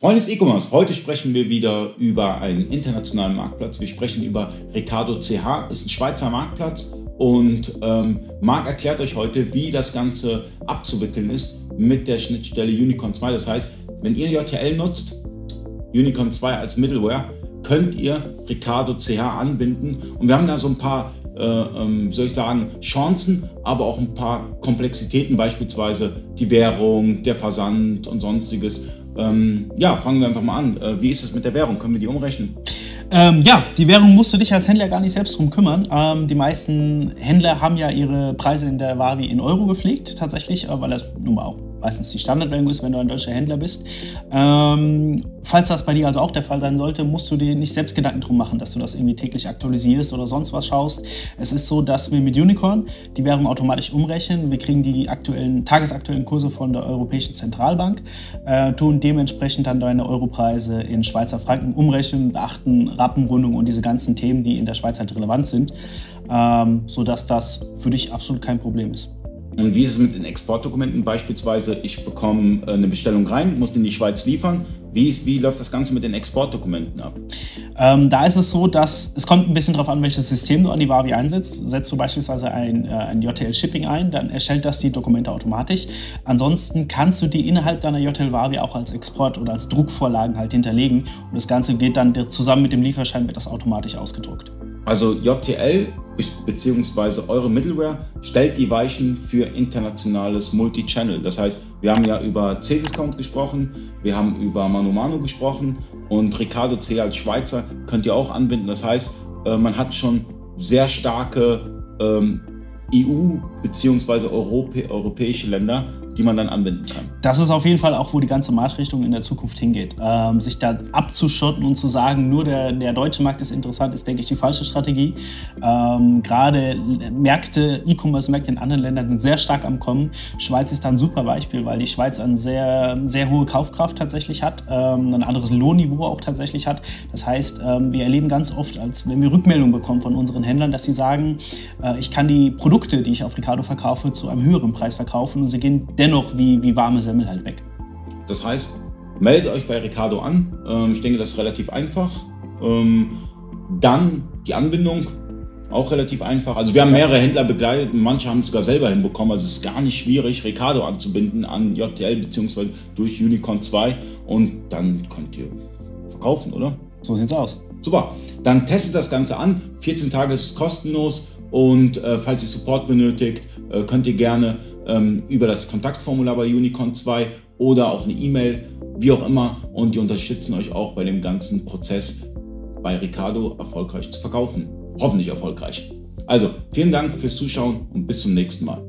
Freunde des E-Commerce, heute sprechen wir wieder über einen internationalen Marktplatz. Wir sprechen über Ricardo CH, ist ein Schweizer Marktplatz und ähm, Marc erklärt euch heute, wie das Ganze abzuwickeln ist mit der Schnittstelle Unicorn 2. Das heißt, wenn ihr JTL nutzt, Unicorn 2 als Middleware, könnt ihr Ricardo CH anbinden und wir haben da so ein paar äh, ähm, soll ich sagen, Chancen, aber auch ein paar Komplexitäten, beispielsweise die Währung, der Versand und sonstiges. Ähm, ja, fangen wir einfach mal an. Äh, wie ist es mit der Währung? Können wir die umrechnen? Ähm, ja, die Währung musst du dich als Händler gar nicht selbst drum kümmern. Ähm, die meisten Händler haben ja ihre Preise in der Wavi in Euro gepflegt, tatsächlich, äh, weil das nun mal auch meistens die Standardwährung ist, wenn du ein deutscher Händler bist. Ähm, falls das bei dir also auch der Fall sein sollte, musst du dir nicht selbst Gedanken drum machen, dass du das irgendwie täglich aktualisierst oder sonst was schaust. Es ist so, dass wir mit Unicorn die Währung automatisch umrechnen. Wir kriegen die aktuellen, tagesaktuellen Kurse von der Europäischen Zentralbank, äh, tun dementsprechend dann deine Europreise in Schweizer Franken umrechnen, beachten Rappenrundung und diese ganzen Themen, die in der Schweiz halt relevant sind, ähm, sodass das für dich absolut kein Problem ist. Und wie ist es mit den Exportdokumenten? Beispielsweise, ich bekomme äh, eine Bestellung rein, muss in die Schweiz liefern. Wie, ist, wie läuft das Ganze mit den Exportdokumenten ab? Ähm, da ist es so, dass es kommt ein bisschen darauf an, welches System du an die Wavi einsetzt. Setzt du beispielsweise ein, äh, ein JTL Shipping ein, dann erstellt das die Dokumente automatisch. Ansonsten kannst du die innerhalb deiner JTL Wavi auch als Export oder als Druckvorlagen halt hinterlegen. Und das Ganze geht dann zusammen mit dem Lieferschein wird das automatisch ausgedruckt. Also JTL bzw. eure Middleware stellt die Weichen für internationales Multi-Channel. Das heißt, wir haben ja über Cdiscount gesprochen, wir haben über Manu Manu gesprochen und Ricardo C als Schweizer könnt ihr auch anbinden. Das heißt, äh, man hat schon sehr starke ähm, EU- bzw. europäische Länder, die man dann anwenden kann. Das ist auf jeden Fall auch, wo die ganze Marschrichtung in der Zukunft hingeht. Ähm, sich da abzuschotten und zu sagen, nur der, der deutsche Markt ist interessant, ist, denke ich, die falsche Strategie. Ähm, Gerade Märkte, E-Commerce-Märkte in anderen Ländern sind sehr stark am Kommen. Schweiz ist da ein super Beispiel, weil die Schweiz eine sehr, sehr hohe Kaufkraft tatsächlich hat, ähm, ein anderes Lohnniveau auch tatsächlich hat. Das heißt, ähm, wir erleben ganz oft, als wenn wir Rückmeldungen bekommen von unseren Händlern, dass sie sagen, äh, ich kann die Produkte, die ich auf Ricardo verkaufe, zu einem höheren Preis verkaufen und sie gehen dennoch dennoch wie, wie warme Semmel halt weg. Das heißt, meldet euch bei Ricardo an. Ähm, ich denke, das ist relativ einfach. Ähm, dann die Anbindung, auch relativ einfach. Also wir haben mehrere Händler begleitet und manche haben es sogar selber hinbekommen. Also es ist gar nicht schwierig, Ricardo anzubinden an JTL bzw. durch Unicorn 2 und dann könnt ihr verkaufen, oder? So sieht's aus. Super. Dann testet das Ganze an. 14 Tage ist kostenlos und äh, falls ihr Support benötigt, äh, könnt ihr gerne ähm, über das Kontaktformular bei Unicorn 2 oder auch eine E-Mail, wie auch immer. Und die unterstützen euch auch bei dem ganzen Prozess bei Ricardo erfolgreich zu verkaufen. Hoffentlich erfolgreich. Also vielen Dank fürs Zuschauen und bis zum nächsten Mal.